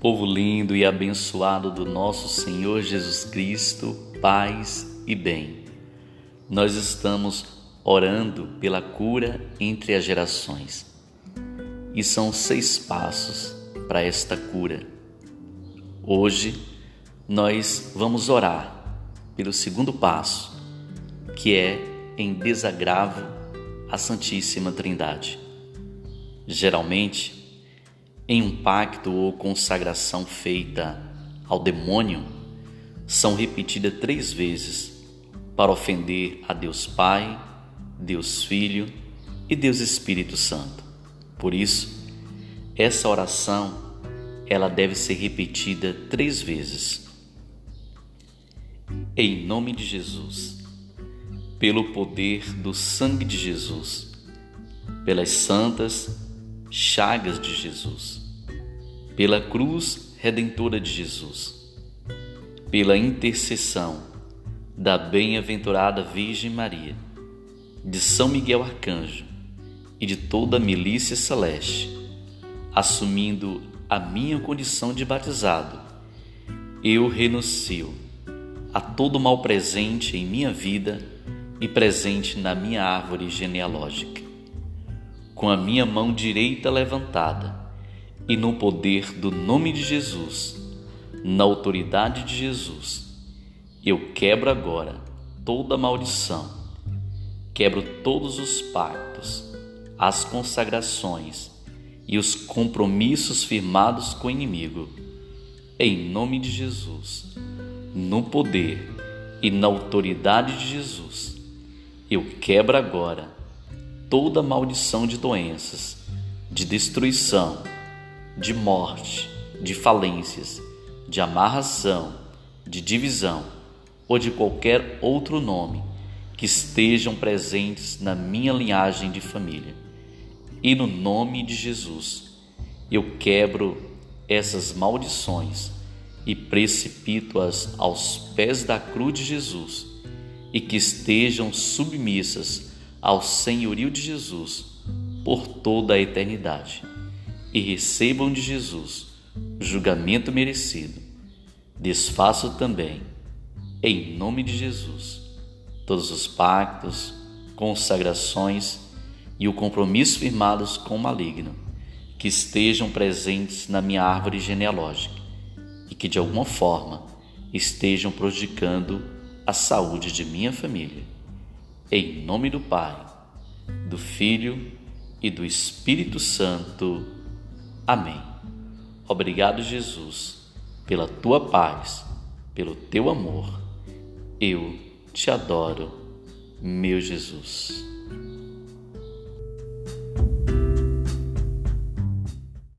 Povo lindo e abençoado do nosso Senhor Jesus Cristo, paz e bem. Nós estamos orando pela cura entre as gerações. E são seis passos para esta cura. Hoje nós vamos orar pelo segundo passo, que é em desagravo à Santíssima Trindade. Geralmente, em um pacto ou consagração feita ao demônio, são repetidas três vezes para ofender a Deus Pai, Deus Filho e Deus Espírito Santo. Por isso, essa oração ela deve ser repetida três vezes. Em nome de Jesus, pelo poder do sangue de Jesus, pelas santas chagas de Jesus, pela cruz redentora de Jesus, pela intercessão da bem-aventurada Virgem Maria, de São Miguel Arcanjo e de toda a milícia celeste, assumindo a minha condição de batizado, eu renuncio a todo mal presente em minha vida e presente na minha árvore genealógica com a minha mão direita levantada e no poder do nome de Jesus, na autoridade de Jesus, eu quebro agora toda maldição, quebro todos os pactos, as consagrações e os compromissos firmados com o inimigo. Em nome de Jesus, no poder e na autoridade de Jesus, eu quebro agora toda maldição de doenças, de destruição, de morte, de falências, de amarração, de divisão ou de qualquer outro nome que estejam presentes na minha linhagem de família. E no nome de Jesus, eu quebro essas maldições e precipito-as aos pés da cruz de Jesus e que estejam submissas ao senhorio de Jesus por toda a eternidade e recebam de Jesus julgamento merecido. Desfaço também, em nome de Jesus, todos os pactos, consagrações e o compromisso firmados com o maligno que estejam presentes na minha árvore genealógica e que de alguma forma estejam prejudicando a saúde de minha família em nome do Pai, do Filho e do Espírito Santo. Amém. Obrigado, Jesus, pela tua paz, pelo teu amor. Eu te adoro, meu Jesus.